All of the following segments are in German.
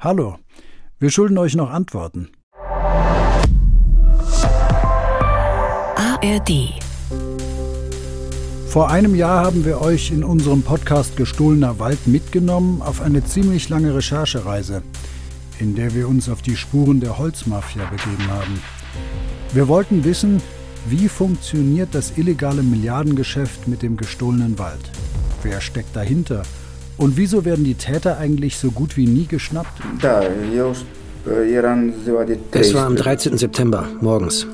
Hallo, wir schulden euch noch Antworten. ARD Vor einem Jahr haben wir euch in unserem Podcast Gestohlener Wald mitgenommen auf eine ziemlich lange Recherchereise, in der wir uns auf die Spuren der Holzmafia begeben haben. Wir wollten wissen, wie funktioniert das illegale Milliardengeschäft mit dem gestohlenen Wald? Wer steckt dahinter? Und wieso werden die Täter eigentlich so gut wie nie geschnappt? Es war am 13. September morgens.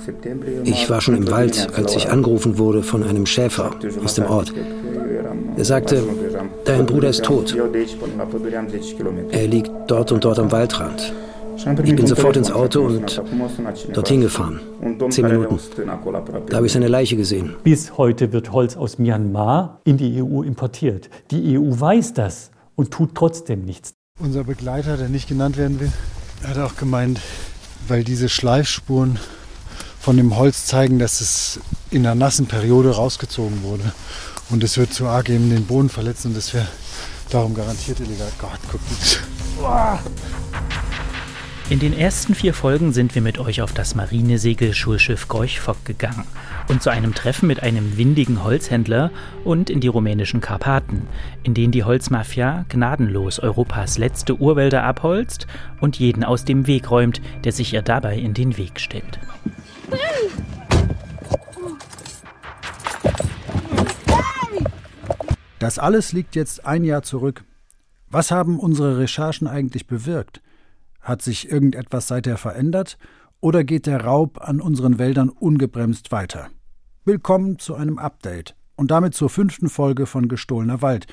Ich war schon im Wald, als ich angerufen wurde von einem Schäfer aus dem Ort. Er sagte, dein Bruder ist tot. Er liegt dort und dort am Waldrand. Ich bin sofort ins Auto und dorthin gefahren. Zehn Minuten. Da habe ich seine Leiche gesehen. Bis heute wird Holz aus Myanmar in die EU importiert. Die EU weiß das und tut trotzdem nichts. Unser Begleiter, der nicht genannt werden will, hat auch gemeint, weil diese Schleifspuren von dem Holz zeigen, dass es in einer nassen Periode rausgezogen wurde. Und es wird zu arg eben den Boden verletzen und das wäre darum garantiert illegal. Gott, guck das. In den ersten vier Folgen sind wir mit euch auf das Marinesegelschulschiff Gorch Fock gegangen und zu einem Treffen mit einem windigen Holzhändler und in die rumänischen Karpaten, in denen die Holzmafia gnadenlos Europas letzte Urwälder abholzt und jeden aus dem Weg räumt, der sich ihr dabei in den Weg stellt. Das alles liegt jetzt ein Jahr zurück. Was haben unsere Recherchen eigentlich bewirkt? Hat sich irgendetwas seither verändert oder geht der Raub an unseren Wäldern ungebremst weiter? Willkommen zu einem Update und damit zur fünften Folge von Gestohlener Wald.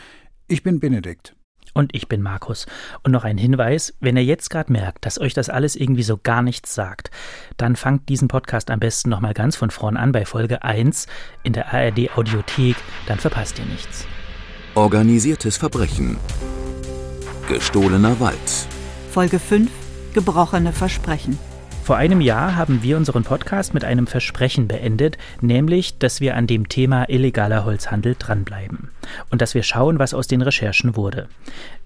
Ich bin Benedikt. Und ich bin Markus. Und noch ein Hinweis, wenn ihr jetzt gerade merkt, dass euch das alles irgendwie so gar nichts sagt, dann fangt diesen Podcast am besten nochmal ganz von vorn an bei Folge 1 in der ARD Audiothek, dann verpasst ihr nichts. Organisiertes Verbrechen. Gestohlener Wald. Folge 5 Gebrochene Versprechen. Vor einem Jahr haben wir unseren Podcast mit einem Versprechen beendet, nämlich, dass wir an dem Thema illegaler Holzhandel dranbleiben und dass wir schauen, was aus den Recherchen wurde.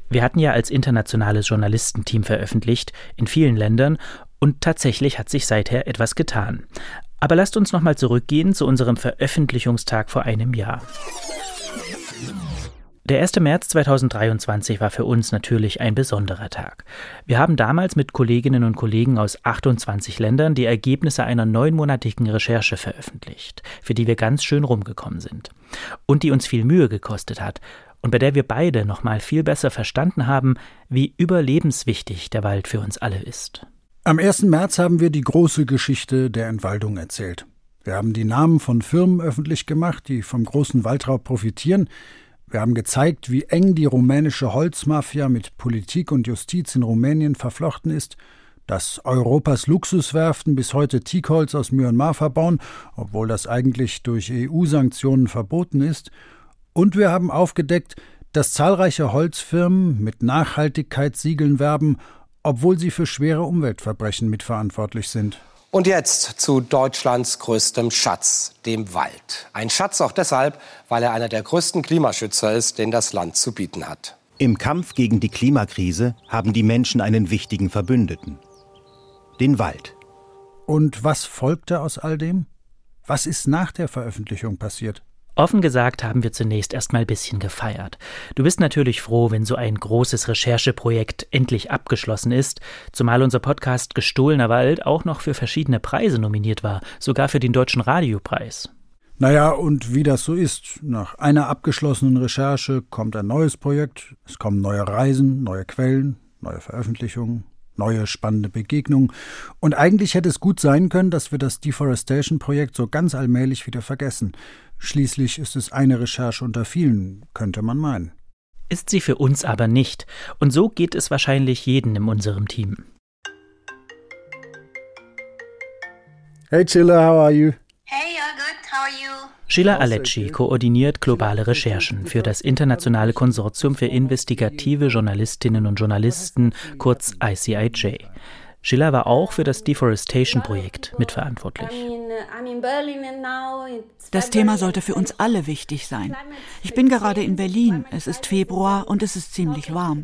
Wir hatten ja als internationales Journalistenteam veröffentlicht in vielen Ländern und tatsächlich hat sich seither etwas getan. Aber lasst uns nochmal zurückgehen zu unserem Veröffentlichungstag vor einem Jahr. Der 1. März 2023 war für uns natürlich ein besonderer Tag. Wir haben damals mit Kolleginnen und Kollegen aus 28 Ländern die Ergebnisse einer neunmonatigen Recherche veröffentlicht, für die wir ganz schön rumgekommen sind. Und die uns viel Mühe gekostet hat und bei der wir beide nochmal viel besser verstanden haben, wie überlebenswichtig der Wald für uns alle ist. Am 1. März haben wir die große Geschichte der Entwaldung erzählt. Wir haben die Namen von Firmen öffentlich gemacht, die vom großen Waldraub profitieren, wir haben gezeigt, wie eng die rumänische Holzmafia mit Politik und Justiz in Rumänien verflochten ist, dass Europas Luxuswerften bis heute Teakholz aus Myanmar verbauen, obwohl das eigentlich durch EU-Sanktionen verboten ist, und wir haben aufgedeckt, dass zahlreiche Holzfirmen mit Nachhaltigkeitssiegeln werben, obwohl sie für schwere Umweltverbrechen mitverantwortlich sind. Und jetzt zu Deutschlands größtem Schatz, dem Wald. Ein Schatz auch deshalb, weil er einer der größten Klimaschützer ist, den das Land zu bieten hat. Im Kampf gegen die Klimakrise haben die Menschen einen wichtigen Verbündeten. Den Wald. Und was folgte aus all dem? Was ist nach der Veröffentlichung passiert? Offen gesagt haben wir zunächst erstmal ein bisschen gefeiert. Du bist natürlich froh, wenn so ein großes Rechercheprojekt endlich abgeschlossen ist, zumal unser Podcast Gestohlener Wald auch noch für verschiedene Preise nominiert war, sogar für den Deutschen Radiopreis. Naja, und wie das so ist, nach einer abgeschlossenen Recherche kommt ein neues Projekt, es kommen neue Reisen, neue Quellen, neue Veröffentlichungen, neue spannende Begegnungen. Und eigentlich hätte es gut sein können, dass wir das Deforestation-Projekt so ganz allmählich wieder vergessen. Schließlich ist es eine Recherche unter vielen, könnte man meinen. Ist sie für uns aber nicht. Und so geht es wahrscheinlich jeden in unserem Team. Hey Chilla, how are you? Hey, you're good. How are you? Sheila Alecci koordiniert globale Recherchen für das Internationale Konsortium für investigative Journalistinnen und Journalisten, kurz ICIJ. Schiller war auch für das Deforestation-Projekt mitverantwortlich. Das Thema sollte für uns alle wichtig sein. Ich bin gerade in Berlin. Es ist Februar und es ist ziemlich warm.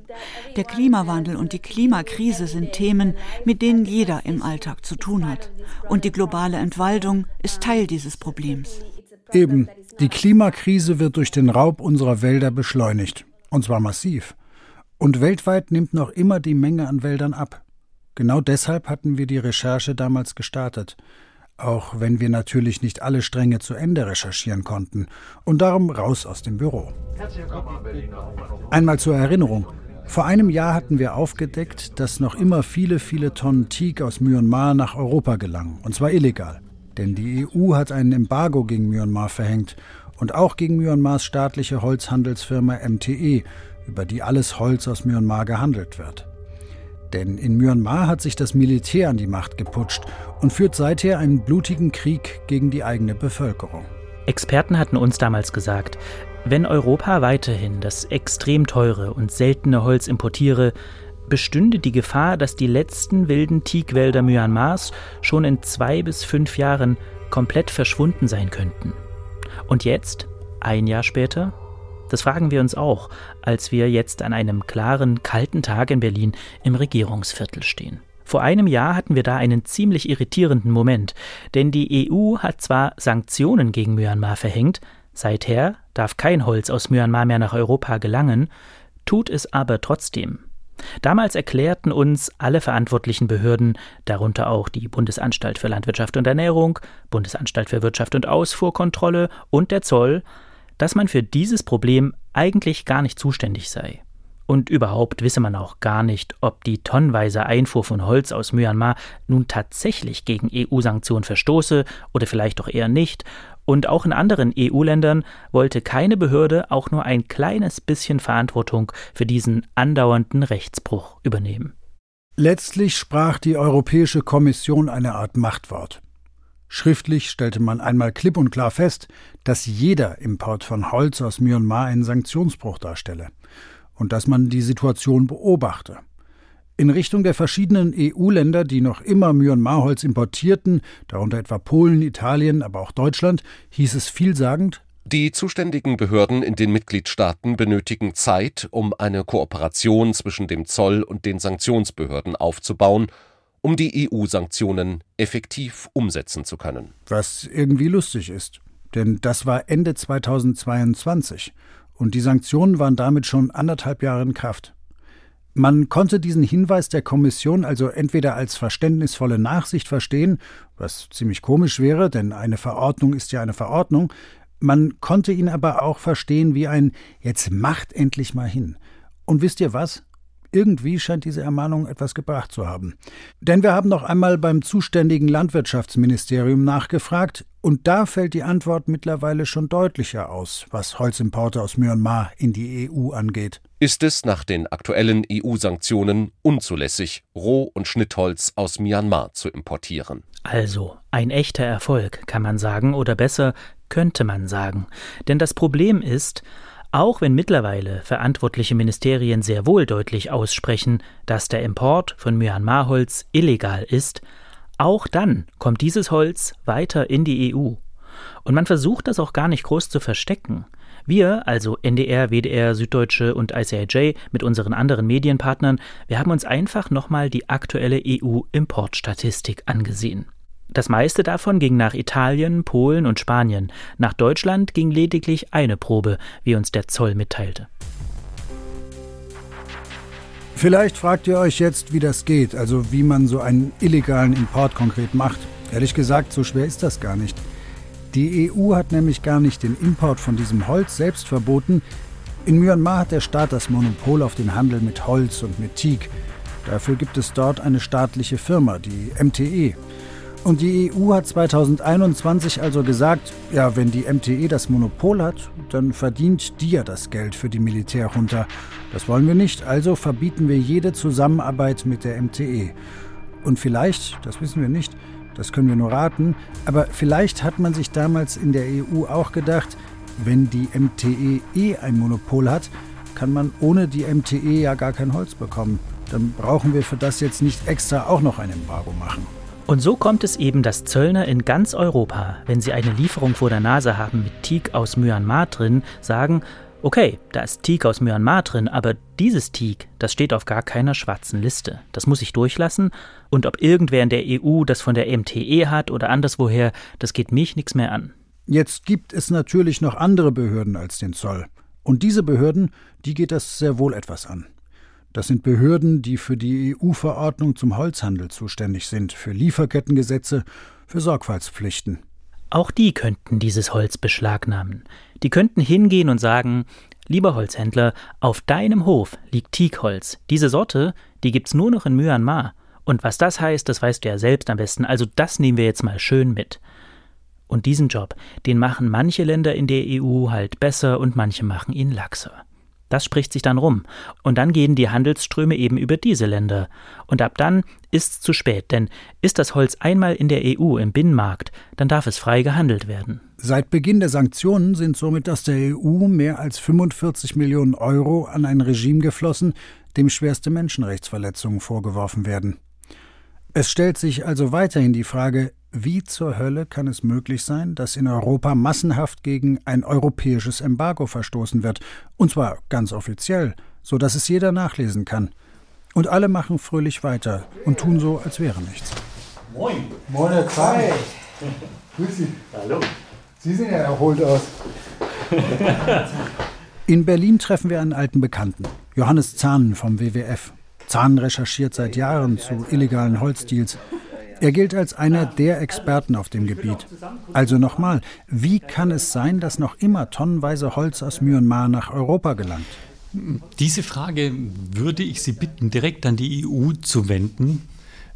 Der Klimawandel und die Klimakrise sind Themen, mit denen jeder im Alltag zu tun hat. Und die globale Entwaldung ist Teil dieses Problems. Eben, die Klimakrise wird durch den Raub unserer Wälder beschleunigt. Und zwar massiv. Und weltweit nimmt noch immer die Menge an Wäldern ab. Genau deshalb hatten wir die Recherche damals gestartet, auch wenn wir natürlich nicht alle Stränge zu Ende recherchieren konnten und darum raus aus dem Büro. Einmal zur Erinnerung. Vor einem Jahr hatten wir aufgedeckt, dass noch immer viele, viele Tonnen Teak aus Myanmar nach Europa gelangen, und zwar illegal. Denn die EU hat ein Embargo gegen Myanmar verhängt und auch gegen Myanmars staatliche Holzhandelsfirma MTE, über die alles Holz aus Myanmar gehandelt wird. Denn in Myanmar hat sich das Militär an die Macht geputscht und führt seither einen blutigen Krieg gegen die eigene Bevölkerung. Experten hatten uns damals gesagt, wenn Europa weiterhin das extrem teure und seltene Holz importiere, bestünde die Gefahr, dass die letzten wilden Teakwälder Myanmars schon in zwei bis fünf Jahren komplett verschwunden sein könnten. Und jetzt, ein Jahr später, das fragen wir uns auch, als wir jetzt an einem klaren, kalten Tag in Berlin im Regierungsviertel stehen. Vor einem Jahr hatten wir da einen ziemlich irritierenden Moment, denn die EU hat zwar Sanktionen gegen Myanmar verhängt, seither darf kein Holz aus Myanmar mehr nach Europa gelangen, tut es aber trotzdem. Damals erklärten uns alle verantwortlichen Behörden, darunter auch die Bundesanstalt für Landwirtschaft und Ernährung, Bundesanstalt für Wirtschaft und Ausfuhrkontrolle und der Zoll, dass man für dieses Problem eigentlich gar nicht zuständig sei. Und überhaupt wisse man auch gar nicht, ob die tonnenweise Einfuhr von Holz aus Myanmar nun tatsächlich gegen EU-Sanktionen verstoße oder vielleicht doch eher nicht. Und auch in anderen EU-Ländern wollte keine Behörde auch nur ein kleines bisschen Verantwortung für diesen andauernden Rechtsbruch übernehmen. Letztlich sprach die Europäische Kommission eine Art Machtwort. Schriftlich stellte man einmal klipp und klar fest, dass jeder Import von Holz aus Myanmar einen Sanktionsbruch darstelle und dass man die Situation beobachte. In Richtung der verschiedenen EU-Länder, die noch immer Myanmar-Holz importierten, darunter etwa Polen, Italien, aber auch Deutschland, hieß es vielsagend, die zuständigen Behörden in den Mitgliedstaaten benötigen Zeit, um eine Kooperation zwischen dem Zoll und den Sanktionsbehörden aufzubauen um die EU-Sanktionen effektiv umsetzen zu können. Was irgendwie lustig ist, denn das war Ende 2022 und die Sanktionen waren damit schon anderthalb Jahre in Kraft. Man konnte diesen Hinweis der Kommission also entweder als verständnisvolle Nachsicht verstehen, was ziemlich komisch wäre, denn eine Verordnung ist ja eine Verordnung, man konnte ihn aber auch verstehen wie ein Jetzt macht endlich mal hin. Und wisst ihr was? Irgendwie scheint diese Ermahnung etwas gebracht zu haben. Denn wir haben noch einmal beim zuständigen Landwirtschaftsministerium nachgefragt, und da fällt die Antwort mittlerweile schon deutlicher aus, was Holzimporte aus Myanmar in die EU angeht. Ist es nach den aktuellen EU-Sanktionen unzulässig, Roh- und Schnittholz aus Myanmar zu importieren? Also, ein echter Erfolg, kann man sagen, oder besser könnte man sagen. Denn das Problem ist, auch wenn mittlerweile verantwortliche Ministerien sehr wohl deutlich aussprechen, dass der Import von Myanmar-Holz illegal ist, auch dann kommt dieses Holz weiter in die EU. Und man versucht das auch gar nicht groß zu verstecken. Wir, also NDR, WDR, Süddeutsche und ICIJ mit unseren anderen Medienpartnern, wir haben uns einfach nochmal die aktuelle EU-Importstatistik angesehen. Das meiste davon ging nach Italien, Polen und Spanien. Nach Deutschland ging lediglich eine Probe, wie uns der Zoll mitteilte. Vielleicht fragt ihr euch jetzt, wie das geht, also wie man so einen illegalen Import konkret macht. Ehrlich gesagt, so schwer ist das gar nicht. Die EU hat nämlich gar nicht den Import von diesem Holz selbst verboten. In Myanmar hat der Staat das Monopol auf den Handel mit Holz und mit Teak. Dafür gibt es dort eine staatliche Firma, die MTE. Und die EU hat 2021 also gesagt, ja, wenn die MTE das Monopol hat, dann verdient die ja das Geld für die Militärjunta. Das wollen wir nicht, also verbieten wir jede Zusammenarbeit mit der MTE. Und vielleicht, das wissen wir nicht, das können wir nur raten, aber vielleicht hat man sich damals in der EU auch gedacht, wenn die MTE eh ein Monopol hat, kann man ohne die MTE ja gar kein Holz bekommen. dann brauchen wir für das jetzt nicht extra auch noch ein Embargo machen. Und so kommt es eben, dass Zöllner in ganz Europa, wenn sie eine Lieferung vor der Nase haben mit Teak aus Myanmar drin, sagen, okay, da ist Teak aus Myanmar drin, aber dieses Teak, das steht auf gar keiner schwarzen Liste. Das muss ich durchlassen und ob irgendwer in der EU das von der MTE hat oder anderswoher, das geht mich nichts mehr an. Jetzt gibt es natürlich noch andere Behörden als den Zoll. Und diese Behörden, die geht das sehr wohl etwas an. Das sind Behörden, die für die EU-Verordnung zum Holzhandel zuständig sind, für Lieferkettengesetze, für Sorgfaltspflichten. Auch die könnten dieses Holz beschlagnahmen. Die könnten hingehen und sagen, lieber Holzhändler, auf deinem Hof liegt Teakholz. Diese Sorte, die gibt's nur noch in Myanmar. Und was das heißt, das weißt du ja selbst am besten. Also das nehmen wir jetzt mal schön mit. Und diesen Job, den machen manche Länder in der EU halt besser und manche machen ihn laxer. Das spricht sich dann rum. Und dann gehen die Handelsströme eben über diese Länder. Und ab dann ist's zu spät, denn ist das Holz einmal in der EU im Binnenmarkt, dann darf es frei gehandelt werden. Seit Beginn der Sanktionen sind somit aus der EU mehr als 45 Millionen Euro an ein Regime geflossen, dem schwerste Menschenrechtsverletzungen vorgeworfen werden. Es stellt sich also weiterhin die Frage, wie zur Hölle kann es möglich sein, dass in Europa massenhaft gegen ein europäisches Embargo verstoßen wird, und zwar ganz offiziell, so dass es jeder nachlesen kann. Und alle machen fröhlich weiter und tun so, als wäre nichts. Moin. Moin, Herr Zahn. Grüß Sie. Hallo. Sie sehen ja erholt aus. In Berlin treffen wir einen alten Bekannten, Johannes Zahn vom WWF. Zahn recherchiert seit Jahren zu illegalen Holzdeals. Er gilt als einer der Experten auf dem Gebiet. Also nochmal, wie kann es sein, dass noch immer tonnenweise Holz aus Myanmar nach Europa gelangt? Diese Frage würde ich Sie bitten, direkt an die EU zu wenden,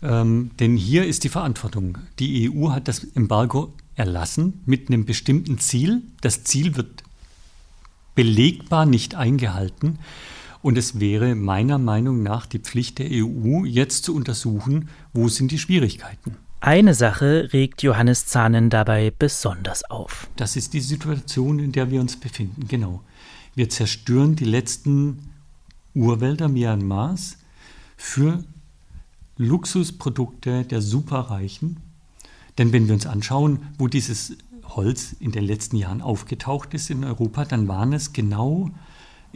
ähm, denn hier ist die Verantwortung. Die EU hat das Embargo erlassen mit einem bestimmten Ziel. Das Ziel wird belegbar nicht eingehalten. Und es wäre meiner Meinung nach die Pflicht der EU, jetzt zu untersuchen, wo sind die Schwierigkeiten. Eine Sache regt Johannes Zahnen dabei besonders auf. Das ist die Situation, in der wir uns befinden. Genau. Wir zerstören die letzten Urwälder Myanmars für Luxusprodukte der Superreichen. Denn wenn wir uns anschauen, wo dieses Holz in den letzten Jahren aufgetaucht ist in Europa, dann waren es genau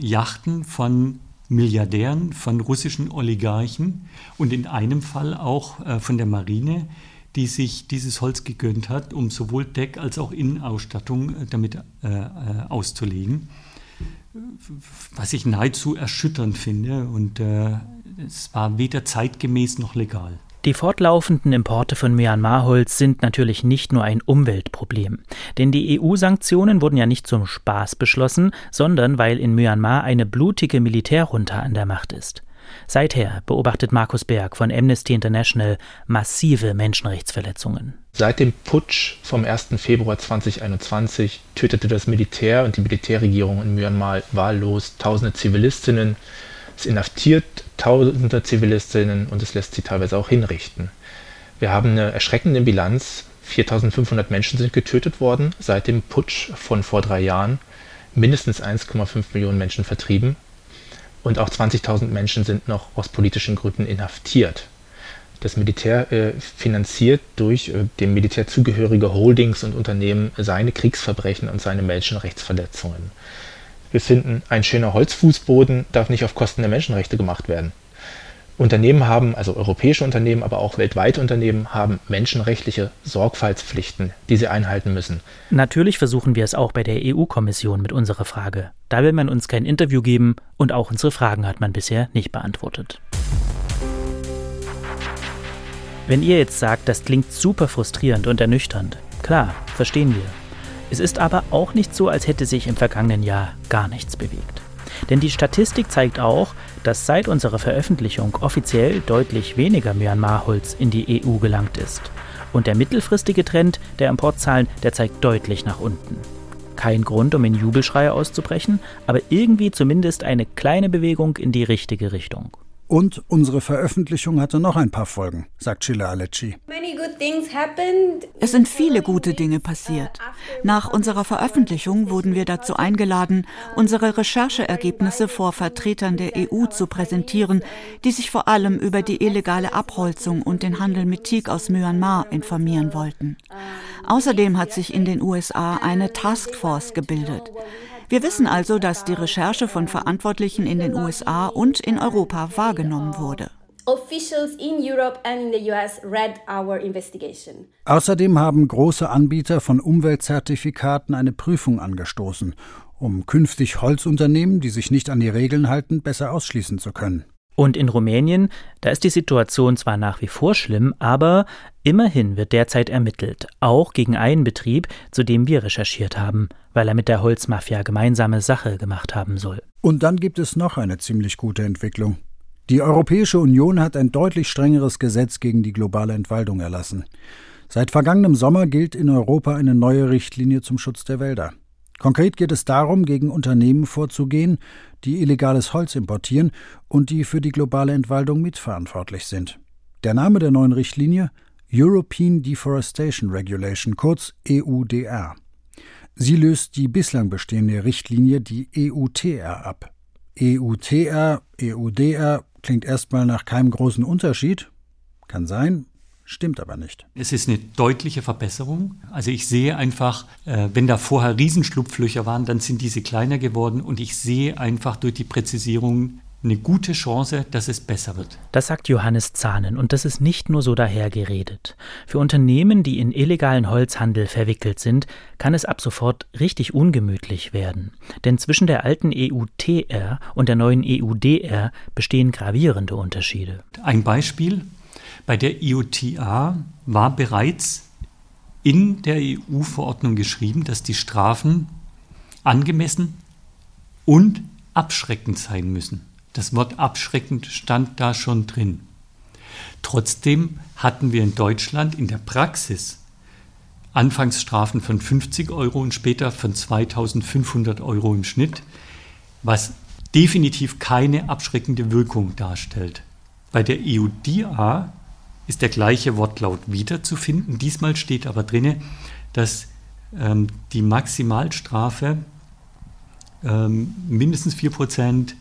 Yachten von Milliardären, von russischen Oligarchen und in einem Fall auch äh, von der Marine, die sich dieses Holz gegönnt hat, um sowohl Deck- als auch Innenausstattung äh, damit äh, äh, auszulegen. Was ich nahezu erschütternd finde und äh, es war weder zeitgemäß noch legal. Die fortlaufenden Importe von Myanmar-Holz sind natürlich nicht nur ein Umweltproblem. Denn die EU-Sanktionen wurden ja nicht zum Spaß beschlossen, sondern weil in Myanmar eine blutige Militärjunta an der Macht ist. Seither beobachtet Markus Berg von Amnesty International massive Menschenrechtsverletzungen. Seit dem Putsch vom 1. Februar 2021 tötete das Militär und die Militärregierung in Myanmar wahllos tausende Zivilistinnen, es inhaftiert tausende Zivilistinnen und es lässt sie teilweise auch hinrichten. Wir haben eine erschreckende Bilanz. 4500 Menschen sind getötet worden seit dem Putsch von vor drei Jahren. Mindestens 1,5 Millionen Menschen vertrieben. Und auch 20.000 Menschen sind noch aus politischen Gründen inhaftiert. Das Militär äh, finanziert durch äh, dem Militär zugehörige Holdings und Unternehmen seine Kriegsverbrechen und seine Menschenrechtsverletzungen. Wir finden, ein schöner Holzfußboden darf nicht auf Kosten der Menschenrechte gemacht werden. Unternehmen haben, also europäische Unternehmen, aber auch weltweite Unternehmen haben menschenrechtliche Sorgfaltspflichten, die sie einhalten müssen. Natürlich versuchen wir es auch bei der EU-Kommission mit unserer Frage. Da will man uns kein Interview geben und auch unsere Fragen hat man bisher nicht beantwortet. Wenn ihr jetzt sagt, das klingt super frustrierend und ernüchternd, klar, verstehen wir. Es ist aber auch nicht so, als hätte sich im vergangenen Jahr gar nichts bewegt. Denn die Statistik zeigt auch, dass seit unserer Veröffentlichung offiziell deutlich weniger Myanmar-Holz in die EU gelangt ist. Und der mittelfristige Trend der Importzahlen, der zeigt deutlich nach unten. Kein Grund, um in Jubelschreie auszubrechen, aber irgendwie zumindest eine kleine Bewegung in die richtige Richtung. Und unsere Veröffentlichung hatte noch ein paar Folgen, sagt Sheila Alecci. Es sind viele gute Dinge passiert. Nach unserer Veröffentlichung wurden wir dazu eingeladen, unsere Rechercheergebnisse vor Vertretern der EU zu präsentieren, die sich vor allem über die illegale Abholzung und den Handel mit Teak aus Myanmar informieren wollten. Außerdem hat sich in den USA eine Taskforce gebildet. Wir wissen also, dass die Recherche von Verantwortlichen in den USA und in Europa wahrgenommen wurde. Außerdem haben große Anbieter von Umweltzertifikaten eine Prüfung angestoßen, um künftig Holzunternehmen, die sich nicht an die Regeln halten, besser ausschließen zu können. Und in Rumänien, da ist die Situation zwar nach wie vor schlimm, aber immerhin wird derzeit ermittelt, auch gegen einen Betrieb, zu dem wir recherchiert haben, weil er mit der Holzmafia gemeinsame Sache gemacht haben soll. Und dann gibt es noch eine ziemlich gute Entwicklung. Die Europäische Union hat ein deutlich strengeres Gesetz gegen die globale Entwaldung erlassen. Seit vergangenem Sommer gilt in Europa eine neue Richtlinie zum Schutz der Wälder. Konkret geht es darum, gegen Unternehmen vorzugehen, die illegales Holz importieren und die für die globale Entwaldung mitverantwortlich sind. Der Name der neuen Richtlinie European Deforestation Regulation, kurz EUDR. Sie löst die bislang bestehende Richtlinie, die EUTR, ab. EUTR, EUDR klingt erstmal nach keinem großen Unterschied. Kann sein, Stimmt aber nicht. Es ist eine deutliche Verbesserung. Also ich sehe einfach, äh, wenn da vorher Riesenschlupflöcher waren, dann sind diese kleiner geworden und ich sehe einfach durch die Präzisierung eine gute Chance, dass es besser wird. Das sagt Johannes Zahnen und das ist nicht nur so dahergeredet. Für Unternehmen, die in illegalen Holzhandel verwickelt sind, kann es ab sofort richtig ungemütlich werden. Denn zwischen der alten EUTR und der neuen EUDR bestehen gravierende Unterschiede. Ein Beispiel, bei der IOTA war bereits in der EU-Verordnung geschrieben, dass die Strafen angemessen und abschreckend sein müssen. Das Wort abschreckend stand da schon drin. Trotzdem hatten wir in Deutschland in der Praxis Anfangsstrafen von 50 Euro und später von 2500 Euro im Schnitt, was definitiv keine abschreckende Wirkung darstellt. Bei der EUDA ist der gleiche Wortlaut wiederzufinden. Diesmal steht aber drin, dass ähm, die Maximalstrafe ähm, mindestens 4%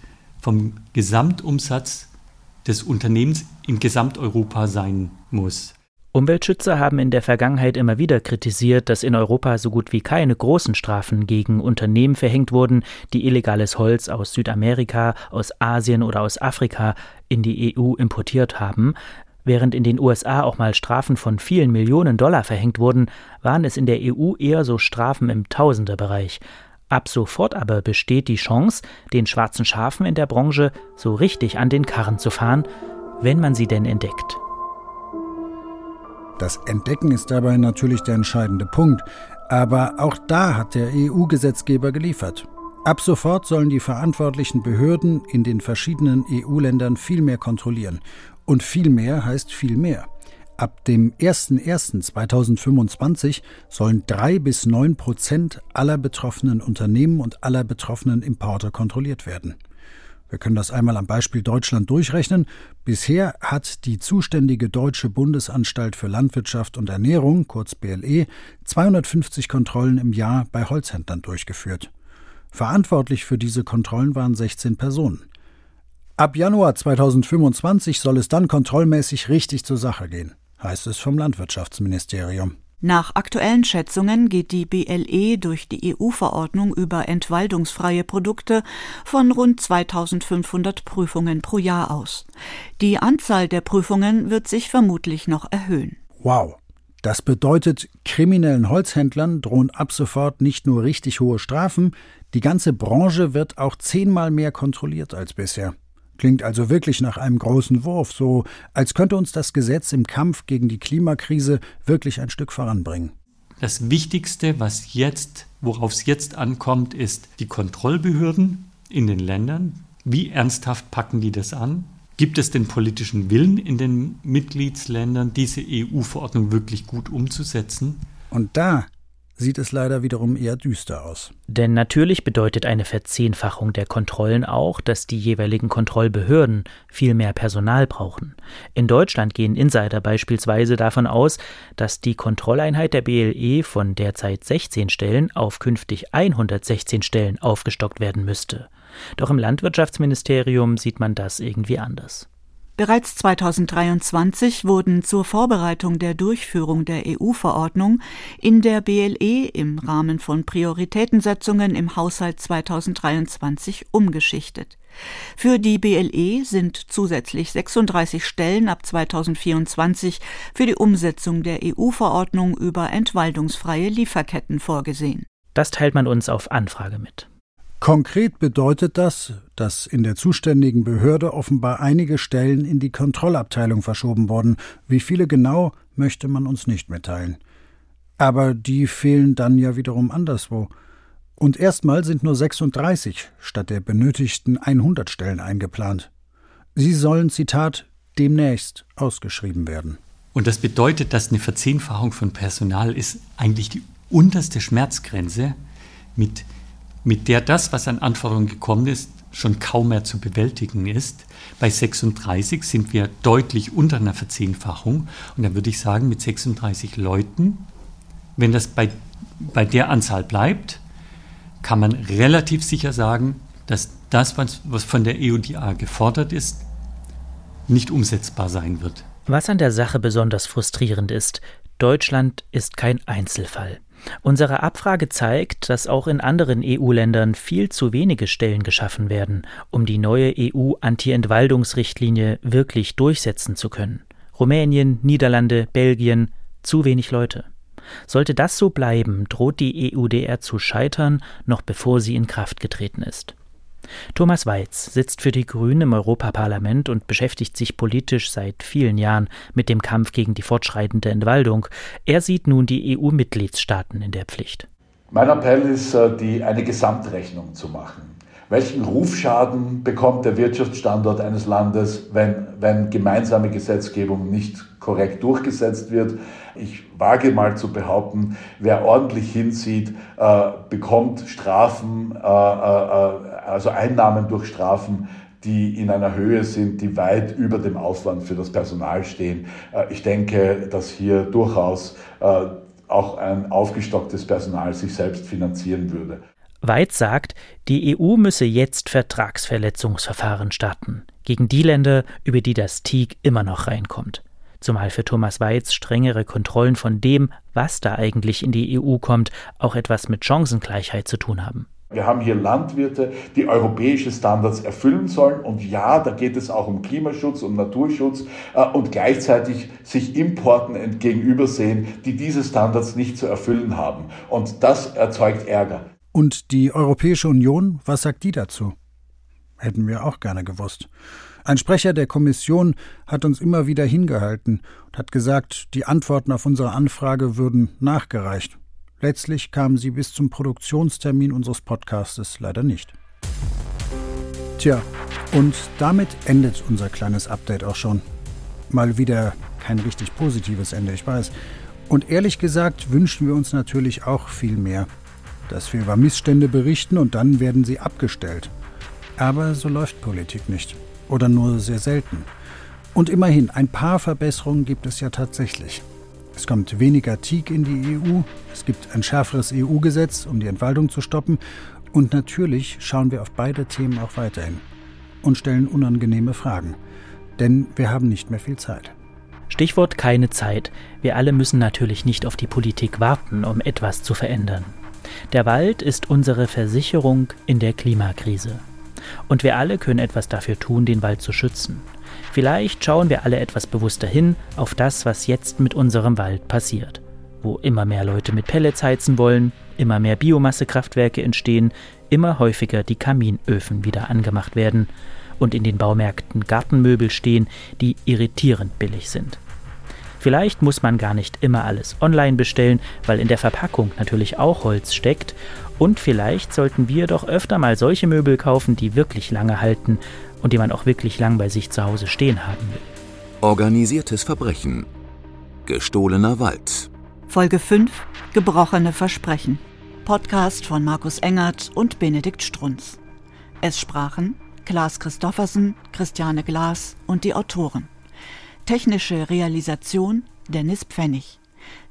vom Gesamtumsatz des Unternehmens in Gesamteuropa sein muss. Umweltschützer haben in der Vergangenheit immer wieder kritisiert, dass in Europa so gut wie keine großen Strafen gegen Unternehmen verhängt wurden, die illegales Holz aus Südamerika, aus Asien oder aus Afrika in die EU importiert haben. Während in den USA auch mal Strafen von vielen Millionen Dollar verhängt wurden, waren es in der EU eher so Strafen im Tausenderbereich. Ab sofort aber besteht die Chance, den schwarzen Schafen in der Branche so richtig an den Karren zu fahren, wenn man sie denn entdeckt. Das Entdecken ist dabei natürlich der entscheidende Punkt, aber auch da hat der EU-Gesetzgeber geliefert. Ab sofort sollen die verantwortlichen Behörden in den verschiedenen EU-Ländern viel mehr kontrollieren und viel mehr heißt viel mehr. Ab dem 01.01.2025 sollen drei bis neun Prozent aller betroffenen Unternehmen und aller betroffenen Importe kontrolliert werden. Wir können das einmal am Beispiel Deutschland durchrechnen. Bisher hat die zuständige Deutsche Bundesanstalt für Landwirtschaft und Ernährung, kurz BLE, 250 Kontrollen im Jahr bei Holzhändlern durchgeführt. Verantwortlich für diese Kontrollen waren 16 Personen. Ab Januar 2025 soll es dann kontrollmäßig richtig zur Sache gehen, heißt es vom Landwirtschaftsministerium. Nach aktuellen Schätzungen geht die BLE durch die EU-Verordnung über entwaldungsfreie Produkte von rund 2500 Prüfungen pro Jahr aus. Die Anzahl der Prüfungen wird sich vermutlich noch erhöhen. Wow. Das bedeutet, kriminellen Holzhändlern drohen ab sofort nicht nur richtig hohe Strafen, die ganze Branche wird auch zehnmal mehr kontrolliert als bisher. Klingt also wirklich nach einem großen Wurf, so als könnte uns das Gesetz im Kampf gegen die Klimakrise wirklich ein Stück voranbringen. Das Wichtigste, was jetzt, worauf es jetzt ankommt, ist die Kontrollbehörden in den Ländern. Wie ernsthaft packen die das an? Gibt es den politischen Willen in den Mitgliedsländern, diese EU-Verordnung wirklich gut umzusetzen? Und da sieht es leider wiederum eher düster aus. Denn natürlich bedeutet eine Verzehnfachung der Kontrollen auch, dass die jeweiligen Kontrollbehörden viel mehr Personal brauchen. In Deutschland gehen Insider beispielsweise davon aus, dass die Kontrolleinheit der BLE von derzeit 16 Stellen auf künftig 116 Stellen aufgestockt werden müsste. Doch im Landwirtschaftsministerium sieht man das irgendwie anders. Bereits 2023 wurden zur Vorbereitung der Durchführung der EU-Verordnung in der BLE im Rahmen von Prioritätensetzungen im Haushalt 2023 umgeschichtet. Für die BLE sind zusätzlich 36 Stellen ab 2024 für die Umsetzung der EU-Verordnung über entwaldungsfreie Lieferketten vorgesehen. Das teilt man uns auf Anfrage mit. Konkret bedeutet das, dass in der zuständigen Behörde offenbar einige Stellen in die Kontrollabteilung verschoben wurden. Wie viele genau, möchte man uns nicht mitteilen. Aber die fehlen dann ja wiederum anderswo. Und erstmal sind nur 36 statt der benötigten 100 Stellen eingeplant. Sie sollen, Zitat, demnächst ausgeschrieben werden. Und das bedeutet, dass eine Verzehnfachung von Personal ist eigentlich die unterste Schmerzgrenze mit mit der das, was an Anforderungen gekommen ist, schon kaum mehr zu bewältigen ist. Bei 36 sind wir deutlich unter einer Verzehnfachung. Und dann würde ich sagen, mit 36 Leuten, wenn das bei, bei der Anzahl bleibt, kann man relativ sicher sagen, dass das, was, was von der EUDA gefordert ist, nicht umsetzbar sein wird. Was an der Sache besonders frustrierend ist, Deutschland ist kein Einzelfall. Unsere Abfrage zeigt, dass auch in anderen EU-Ländern viel zu wenige Stellen geschaffen werden, um die neue EU-Anti-Entwaldungsrichtlinie wirklich durchsetzen zu können. Rumänien, Niederlande, Belgien, zu wenig Leute. Sollte das so bleiben, droht die EUDR zu scheitern, noch bevor sie in Kraft getreten ist. Thomas Weiz sitzt für die Grünen im Europaparlament und beschäftigt sich politisch seit vielen Jahren mit dem Kampf gegen die fortschreitende Entwaldung. Er sieht nun die EU-Mitgliedstaaten in der Pflicht. Mein Appell ist, äh, die, eine Gesamtrechnung zu machen. Welchen Rufschaden bekommt der Wirtschaftsstandort eines Landes, wenn, wenn gemeinsame Gesetzgebung nicht korrekt durchgesetzt wird? Ich wage mal zu behaupten, wer ordentlich hinsieht, äh, bekommt Strafen, äh, äh, also Einnahmen durch Strafen, die in einer Höhe sind, die weit über dem Aufwand für das Personal stehen. Äh, ich denke, dass hier durchaus äh, auch ein aufgestocktes Personal sich selbst finanzieren würde. Weiz sagt, die EU müsse jetzt Vertragsverletzungsverfahren starten gegen die Länder, über die das TIG immer noch reinkommt. Zumal für Thomas Weiz strengere Kontrollen von dem, was da eigentlich in die EU kommt, auch etwas mit Chancengleichheit zu tun haben. Wir haben hier Landwirte, die europäische Standards erfüllen sollen. Und ja, da geht es auch um Klimaschutz, um Naturschutz äh, und gleichzeitig sich Importen entgegenübersehen, die diese Standards nicht zu erfüllen haben. Und das erzeugt Ärger. Und die Europäische Union, was sagt die dazu? Hätten wir auch gerne gewusst. Ein Sprecher der Kommission hat uns immer wieder hingehalten und hat gesagt, die Antworten auf unsere Anfrage würden nachgereicht. Letztlich kamen sie bis zum Produktionstermin unseres Podcastes leider nicht. Tja, und damit endet unser kleines Update auch schon. Mal wieder kein richtig positives Ende, ich weiß. Und ehrlich gesagt wünschen wir uns natürlich auch viel mehr dass wir über Missstände berichten und dann werden sie abgestellt. Aber so läuft Politik nicht. Oder nur sehr selten. Und immerhin, ein paar Verbesserungen gibt es ja tatsächlich. Es kommt weniger Teak in die EU, es gibt ein schärferes EU-Gesetz, um die Entwaldung zu stoppen, und natürlich schauen wir auf beide Themen auch weiterhin und stellen unangenehme Fragen. Denn wir haben nicht mehr viel Zeit. Stichwort keine Zeit. Wir alle müssen natürlich nicht auf die Politik warten, um etwas zu verändern. Der Wald ist unsere Versicherung in der Klimakrise. Und wir alle können etwas dafür tun, den Wald zu schützen. Vielleicht schauen wir alle etwas bewusster hin auf das, was jetzt mit unserem Wald passiert. Wo immer mehr Leute mit Pellets heizen wollen, immer mehr Biomassekraftwerke entstehen, immer häufiger die Kaminöfen wieder angemacht werden und in den Baumärkten Gartenmöbel stehen, die irritierend billig sind. Vielleicht muss man gar nicht immer alles online bestellen, weil in der Verpackung natürlich auch Holz steckt. Und vielleicht sollten wir doch öfter mal solche Möbel kaufen, die wirklich lange halten und die man auch wirklich lang bei sich zu Hause stehen haben will. Organisiertes Verbrechen. Gestohlener Wald. Folge 5 Gebrochene Versprechen. Podcast von Markus Engert und Benedikt Strunz. Es sprachen Klaas Christoffersen, Christiane Glas und die Autoren. Technische Realisation Dennis Pfennig.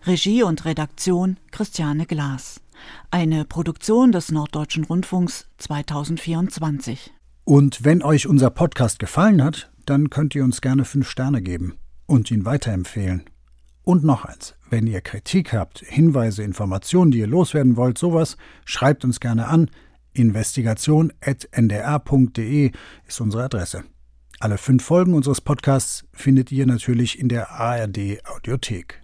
Regie und Redaktion Christiane Glas. Eine Produktion des Norddeutschen Rundfunks 2024. Und wenn euch unser Podcast gefallen hat, dann könnt ihr uns gerne fünf Sterne geben und ihn weiterempfehlen. Und noch eins, wenn ihr Kritik habt, Hinweise, Informationen, die ihr loswerden wollt, sowas, schreibt uns gerne an. Investigation.ndr.de ist unsere Adresse. Alle fünf Folgen unseres Podcasts findet ihr natürlich in der ARD Audiothek.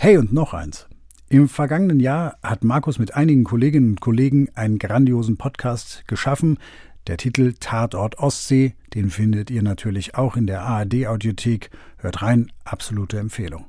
Hey und noch eins. Im vergangenen Jahr hat Markus mit einigen Kolleginnen und Kollegen einen grandiosen Podcast geschaffen. Der Titel Tatort Ostsee, den findet ihr natürlich auch in der ARD Audiothek. Hört rein, absolute Empfehlung.